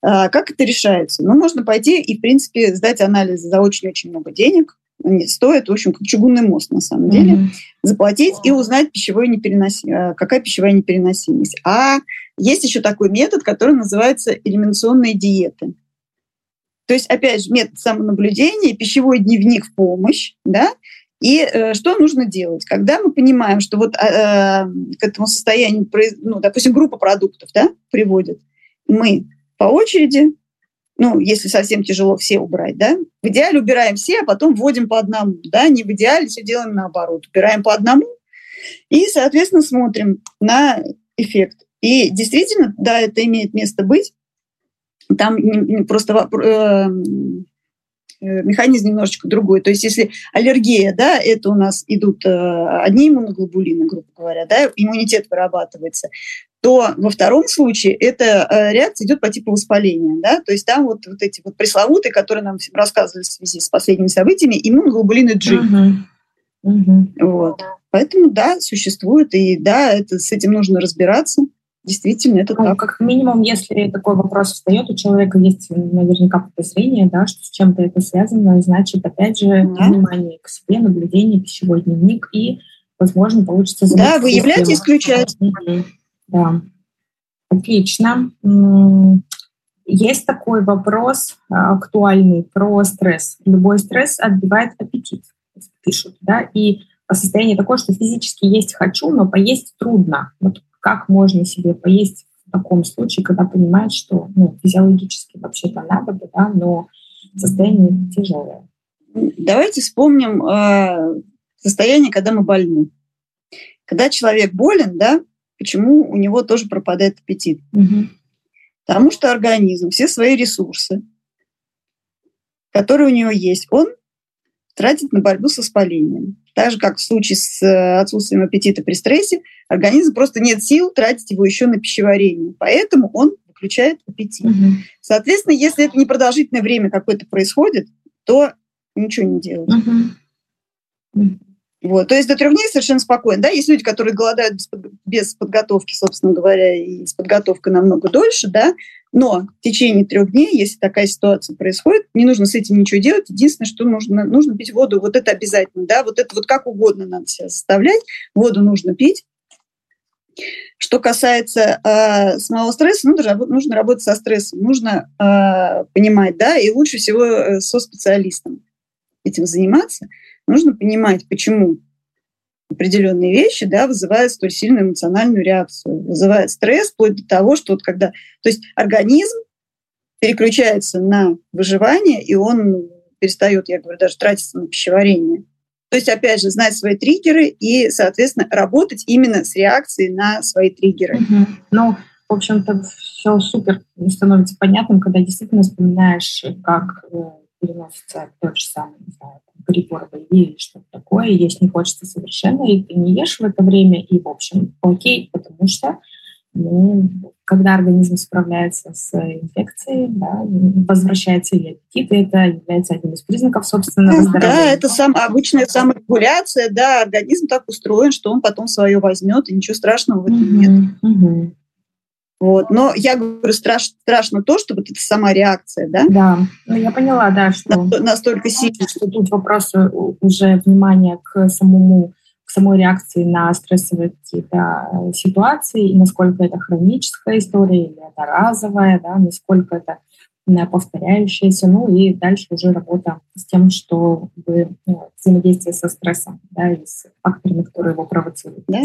А как это решается? Ну, можно пойти и, в принципе, сдать анализ за очень-очень много денег, не стоит, в общем, как чугунный мост на самом деле, mm-hmm. заплатить и узнать пищевой непереносим... Э, какая пищевая непереносимость. А есть еще такой метод, который называется элиминационные диеты. То есть, опять же, метод самонаблюдения, пищевой дневник в помощь, да, и э, что нужно делать? Когда мы понимаем, что вот э, э к этому состоянию, ну, допустим, группа продуктов да, приводит, мы по очереди ну, если совсем тяжело все убрать, да, в идеале убираем все, а потом вводим по одному, да, не в идеале все делаем наоборот, убираем по одному и, соответственно, смотрим на эффект. И действительно, да, это имеет место быть. Там просто э, э, механизм немножечко другой. То есть если аллергия, да, это у нас идут э, одни иммуноглобулины, грубо говоря, да, иммунитет вырабатывается, то во втором случае эта реакция идет по типу воспаления. Да? То есть там вот, вот эти вот пресловутые, которые нам рассказывали в связи с последними событиями, иммуноглобулины G. Угу. Угу. Вот. Поэтому да, существует, и да, это, с этим нужно разбираться. Действительно, это ну, так. Как минимум, если такой вопрос встает, у человека есть наверняка подозрение, да, что с чем-то это связано, значит, опять же, да. внимание к себе, наблюдение, пищевой дневник, и, возможно, получится... Да, выявлять и исключать. Да. Отлично. Есть такой вопрос а, актуальный про стресс. Любой стресс отбивает аппетит, пишут, да, и состояние такое, что физически есть хочу, но поесть трудно. Вот как можно себе поесть в таком случае, когда понимаешь, что ну, физиологически вообще-то надо бы, да, но состояние тяжелое? Давайте вспомним э, состояние, когда мы больны. Когда человек болен, да, почему у него тоже пропадает аппетит. Угу. Потому что организм все свои ресурсы, которые у него есть, он тратит на борьбу с воспалением. Так же, как в случае с э, отсутствием аппетита при стрессе, организм просто нет сил тратить его еще на пищеварение. Поэтому он выключает аппетит. Угу. Соответственно, если это непродолжительное время какое-то происходит, то ничего не делать. Угу. Вот. То есть до трех дней совершенно спокойно. Да? Есть люди, которые голодают без, без подготовки, собственно говоря, и с подготовкой намного дольше, да, но в течение трех дней, если такая ситуация происходит, не нужно с этим ничего делать. Единственное, что нужно, нужно пить воду. Вот это обязательно, да, вот это вот как угодно надо себя заставлять. Воду нужно пить. Что касается э, самого стресса, ну, нужно работать со стрессом, нужно э, понимать, да, и лучше всего э, со специалистом этим заниматься. Нужно понимать, почему определенные вещи да, вызывают столь сильную эмоциональную реакцию, вызывает стресс, вплоть до того, что вот когда... То есть организм переключается на выживание, и он перестает, я говорю, даже тратиться на пищеварение. То есть, опять же, знать свои триггеры и, соответственно, работать именно с реакцией на свои триггеры. Угу. Ну, в общем-то, все супер становится понятным, когда действительно вспоминаешь, как э, переносится тот же самый, не знаю, перебор или что-то такое, есть не хочется совершенно, и ты не ешь в это время, и, в общем, окей, потому что ну, когда организм справляется с инфекцией, да, возвращается и аппетит, и это является одним из признаков собственного здоровья. Да, это сам, обычная саморегуляция, да, организм так устроен, что он потом свое возьмет, и ничего страшного в этом угу, нет. Угу. Вот. Но я говорю, страш, страшно то, что вот эта сама реакция, да? Да, ну я поняла, да, что... Настолько сильно. Что тут вопрос уже внимания к самому к самой реакции на стрессовые какие-то э, ситуации, и насколько это хроническая история или это разовая, да, насколько это э, повторяющаяся, ну и дальше уже работа с тем, что вы ну, взаимодействие со стрессом, да, и с факторами, которые его провоцируют, да?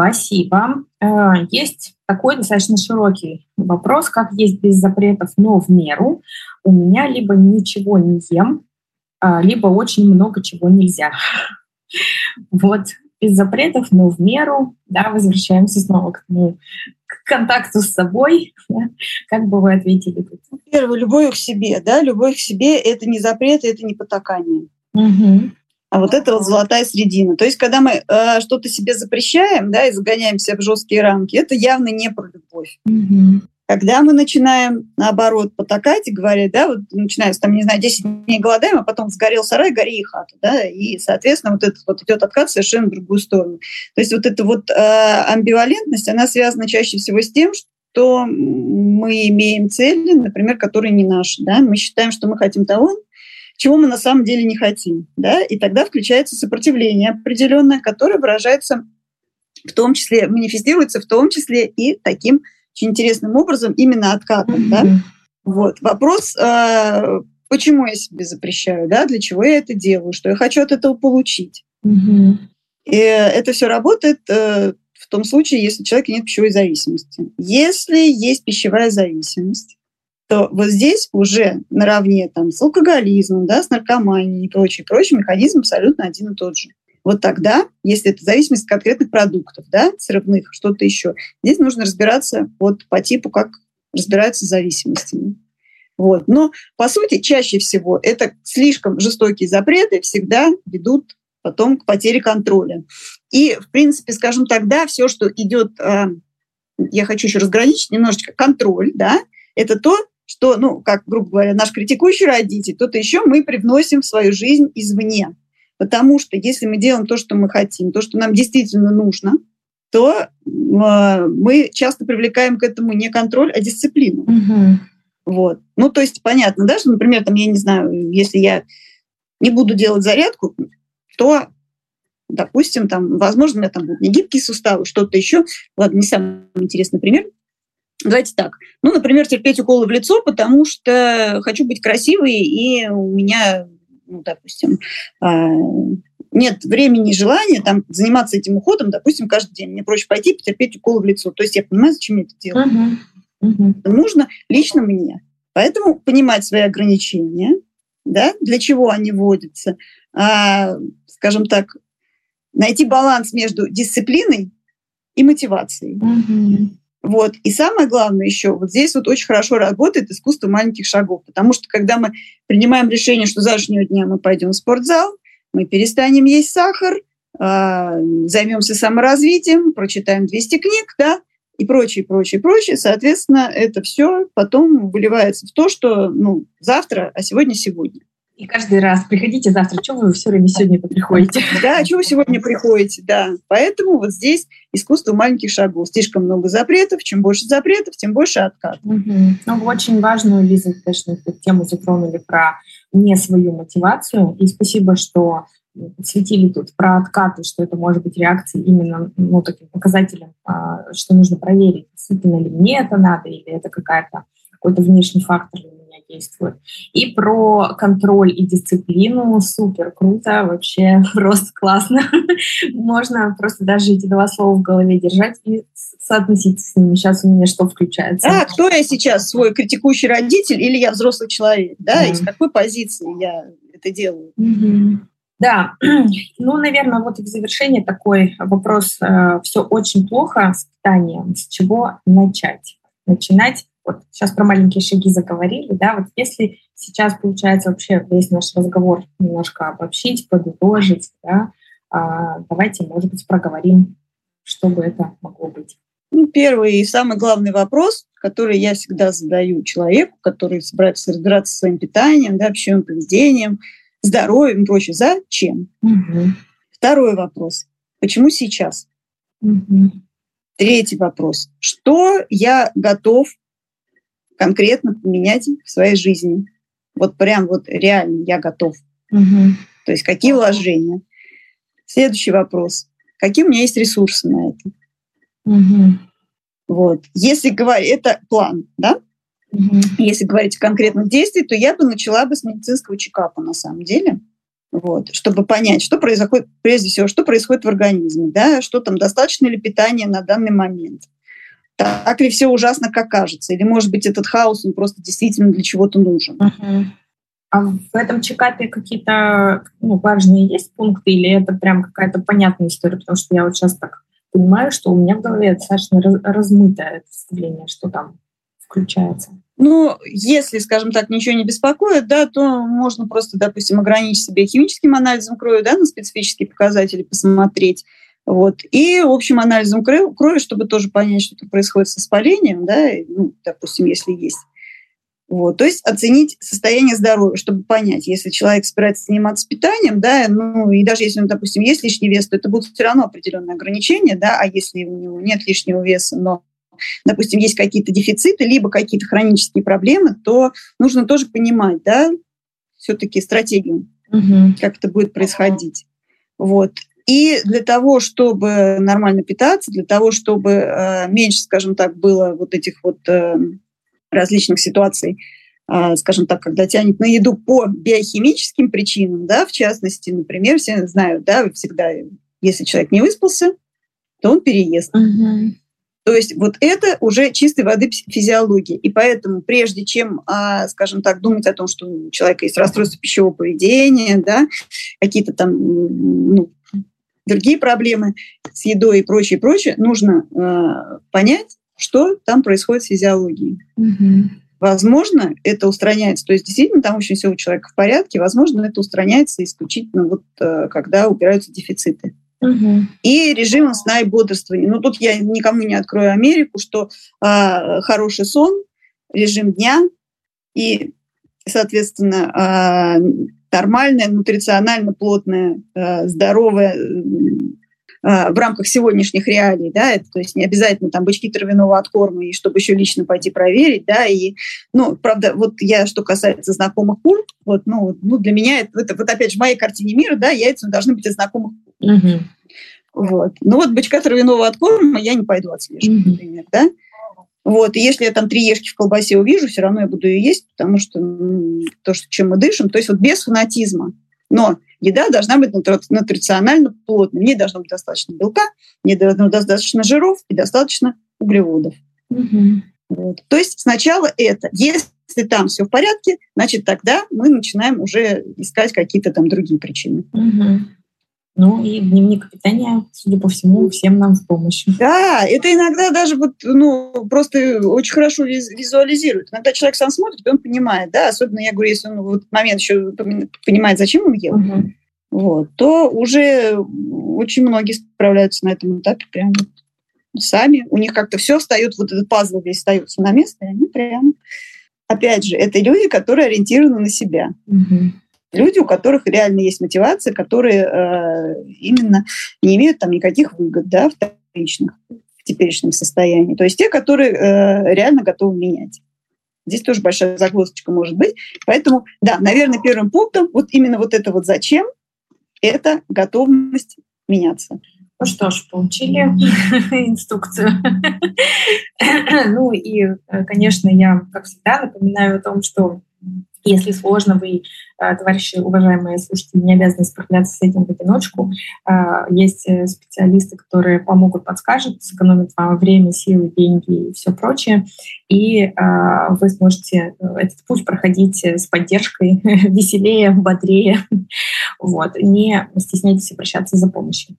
Спасибо. Э, есть такой достаточно широкий вопрос, как есть без запретов, но в меру. У меня либо ничего не ем, а, либо очень много чего нельзя. Вот, без запретов, но в меру, да, возвращаемся снова к, ну, к контакту с собой. Да? Как бы вы ответили? Первое, любовь к себе, да, любовь к себе – это не запрет, это не потакание. Угу. А вот это вот золотая средина. То есть, когда мы э, что-то себе запрещаем, да, и загоняем себя в жесткие рамки, это явно не про любовь. Угу. Когда мы начинаем, наоборот, потакать и говорить, да, вот начинается, там, не знаю, 10 дней голодаем, а потом сгорел сарай, гори и хата, да, и, соответственно, вот этот вот идет откат совершенно в другую сторону. То есть вот эта вот э, амбивалентность, она связана чаще всего с тем, что мы имеем цели, например, которые не наши, да, мы считаем, что мы хотим того, чего мы на самом деле не хотим. Да? И тогда включается сопротивление определенное, которое выражается в том числе, манифестируется в том числе и таким очень интересным образом именно откатом. Mm-hmm. Да? Вот. Вопрос, э, почему я себе запрещаю, да? для чего я это делаю, что я хочу от этого получить. Mm-hmm. И это все работает э, в том случае, если у человека нет пищевой зависимости. Если есть пищевая зависимость, то вот здесь уже наравне там, с алкоголизмом, да, с наркоманией и прочий, прочий механизм абсолютно один и тот же. Вот тогда, если это зависимость от конкретных продуктов, да, сырных, что-то еще, здесь нужно разбираться вот по типу, как разбираются с зависимостями. Вот. Но, по сути, чаще всего это слишком жестокие запреты всегда ведут потом к потере контроля. И, в принципе, скажем так, да, все, что идет, э, я хочу еще разграничить немножечко, контроль, да, это то, что, ну, как, грубо говоря, наш критикующий родитель, кто-то еще мы привносим в свою жизнь извне. Потому что если мы делаем то, что мы хотим, то, что нам действительно нужно, то э, мы часто привлекаем к этому не контроль, а дисциплину. Угу. Вот. Ну, то есть понятно, да, что, например, там, я не знаю, если я не буду делать зарядку, то, допустим, там, возможно, у меня там будут не гибкие суставы, что-то еще. Ладно, не самый интересный пример. Давайте так. Ну, например, терпеть уколы в лицо, потому что хочу быть красивой, и у меня, ну, допустим, а, нет времени и желания там, заниматься этим уходом, допустим, каждый день. Мне проще пойти потерпеть уколы в лицо. То есть я понимаю, зачем я это делаю. Uh-huh. Uh-huh. Это нужно лично мне. Поэтому понимать свои ограничения, да, для чего они вводятся, а, скажем так, найти баланс между дисциплиной и мотивацией. Uh-huh. Вот. И самое главное еще, вот здесь вот очень хорошо работает искусство маленьких шагов, потому что когда мы принимаем решение, что завтрашнего дня мы пойдем в спортзал, мы перестанем есть сахар, а, займемся саморазвитием, прочитаем 200 книг, да, и прочее, прочее, прочее. Соответственно, это все потом выливается в то, что ну, завтра, а сегодня сегодня. И каждый раз приходите завтра, что вы все время сегодня приходите? Да, что вы сегодня приходите, да. Поэтому вот здесь искусство маленьких шагов. Слишком много запретов, чем больше запретов, тем больше откат. Угу. Ну, очень важную, Лиза, конечно, эту тему затронули про не свою мотивацию. И спасибо, что подсветили тут про откаты, что это может быть реакцией именно ну, таким показателем, а, что нужно проверить, действительно ли мне это надо, или это какая-то какой-то внешний фактор действует. И про контроль и дисциплину супер круто, вообще просто классно. Можно просто даже эти два слова в голове держать и соотноситься с ними. Сейчас у меня что включается? А, кто я сейчас, свой критикующий родитель или я взрослый человек? Да, mm. из какой позиции я это делаю? Mm-hmm. Да, ну, наверное, вот в завершение такой вопрос. Э, Все очень плохо с питанием. С чего начать? Начинать вот сейчас про маленькие шаги заговорили, да, вот если сейчас получается вообще весь наш разговор немножко обобщить, подытожить, да, а, давайте, может быть, проговорим, что бы это могло быть. Ну, первый и самый главный вопрос, который я всегда задаю человеку, который собирается разбираться со своим питанием, да, пищевым поведением, здоровьем и прочее. Зачем? Угу. Второй вопрос. Почему сейчас? Угу. Третий вопрос. Что я готов конкретно поменять в своей жизни. Вот прям вот реально я готов. Угу. То есть какие вложения. Следующий вопрос. Какие у меня есть ресурсы на это? Угу. Вот. Если говорить, это план, да? Угу. Если говорить о конкретных действиях, то я бы начала бы с медицинского чекапа на самом деле. Вот, чтобы понять, что происходит, прежде всего, что происходит в организме, да, что там, достаточно ли питания на данный момент, так ли все ужасно, как кажется? Или, может быть, этот хаос, он просто действительно для чего-то нужен? Uh-huh. А в этом чекапе какие-то ну, важные есть пункты, или это прям какая-то понятная история? Потому что я вот сейчас так понимаю, что у меня в голове достаточно раз, размытое представление, что там включается. Ну, если, скажем так, ничего не беспокоит, да, то можно просто, допустим, ограничить себе химическим анализом крови, да, на специфические показатели посмотреть. Вот. И общим анализом крови, чтобы тоже понять, что происходит с воспалением, да, ну, допустим, если есть. Вот. То есть оценить состояние здоровья, чтобы понять, если человек собирается заниматься питанием, да, ну и даже если, он, допустим, есть лишний вес, то это будут все равно определенные ограничения, да, а если у него нет лишнего веса, но допустим, есть какие-то дефициты, либо какие-то хронические проблемы, то нужно тоже понимать, да, все-таки стратегию, угу. как это будет происходить. Вот. И для того, чтобы нормально питаться, для того, чтобы э, меньше, скажем так, было вот этих вот э, различных ситуаций, э, скажем так, когда тянет на еду по биохимическим причинам, да, в частности, например, все знают, да, всегда, если человек не выспался, то он переест. Угу. То есть вот это уже чистой воды физиология. И поэтому прежде чем, а, скажем так, думать о том, что у человека есть расстройство пищевого поведения, да, какие-то там ну, другие проблемы с едой и прочее, прочее, нужно э, понять, что там происходит с физиологией. Угу. Возможно, это устраняется, то есть действительно там очень все у человека в порядке, возможно, это устраняется исключительно вот э, когда убираются дефициты. Угу. И режимом сна и бодрствования. Ну, тут я никому не открою Америку, что э, хороший сон, режим дня и, соответственно, э, нормальная, нутриционально плотная, э, здоровая э, в рамках сегодняшних реалий, да, это, то есть не обязательно там бычки травяного откорма, и чтобы еще лично пойти проверить, да, и, ну, правда, вот я, что касается знакомых кур, вот, ну, ну для меня это, это, вот опять же, в моей картине мира, да, яйца должны быть из знакомых кур. Угу. Вот. Ну вот бычка травяного откорма я не пойду отслеживать, угу. например, да. Вот, и если я там три ешки в колбасе увижу, все равно я буду ее есть, потому что ну, то, что, чем мы дышим, то есть вот без фанатизма. Но еда должна быть нутриционально плотной. Мне должно быть достаточно белка, мне должно быть достаточно жиров и достаточно углеводов. Угу. Вот. То есть сначала это. Если там все в порядке, значит тогда мы начинаем уже искать какие-то там другие причины. Угу. Ну и дневник питания, судя по всему, всем нам в помощь. Да, это иногда даже вот, ну, просто очень хорошо визуализирует. Иногда человек сам смотрит, и он понимает, да, особенно, я говорю, если он в этот момент еще понимает, зачем он ел, угу. вот, то уже очень многие справляются на этом этапе прям вот сами. У них как-то все встает, вот этот пазл весь остается на место, и они прям... Опять же, это люди, которые ориентированы на себя. Угу. Люди, у которых реально есть мотивация, которые э, именно не имеют там никаких выгод, да, вторичных в теперешнем состоянии. То есть те, которые э, реально готовы менять. Здесь тоже большая загвоздочка может быть. Поэтому, да, наверное, первым пунктом вот именно вот это вот зачем, это готовность меняться. Ну что ж, получили инструкцию. ну и, э, конечно, я, как всегда, напоминаю о том, что если сложно, вы, э, товарищи, уважаемые слушатели, не обязаны справляться с этим в одиночку. Э, есть специалисты, которые помогут, подскажут, сэкономят вам время, силы, деньги и все прочее. И вы сможете этот путь проходить с поддержкой, веселее, бодрее. Вот. Не стесняйтесь обращаться за помощью.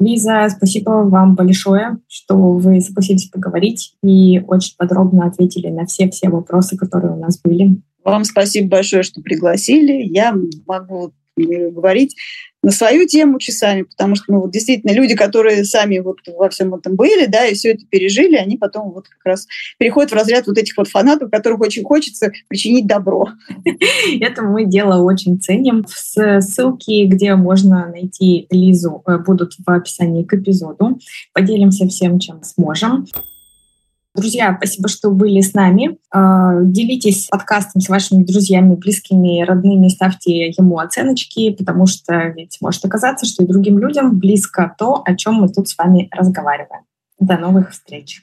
Лиза, спасибо вам большое, что вы согласились поговорить и очень подробно ответили на все-все вопросы, которые у нас были. Вам спасибо большое, что пригласили. Я могу говорить на свою тему часами, потому что ну, вот действительно люди, которые сами вот во всем этом были, да, и все это пережили, они потом вот как раз переходят в разряд вот этих вот фанатов, которых очень хочется причинить добро. Это мы дело очень ценим. Ссылки, где можно найти Лизу, э, будут в описании к эпизоду. Поделимся всем, чем сможем. Друзья, спасибо, что были с нами. А, делитесь подкастом с вашими друзьями, близкими, родными, ставьте ему оценочки, потому что ведь может оказаться, что и другим людям близко то, о чем мы тут с вами разговариваем. До новых встреч!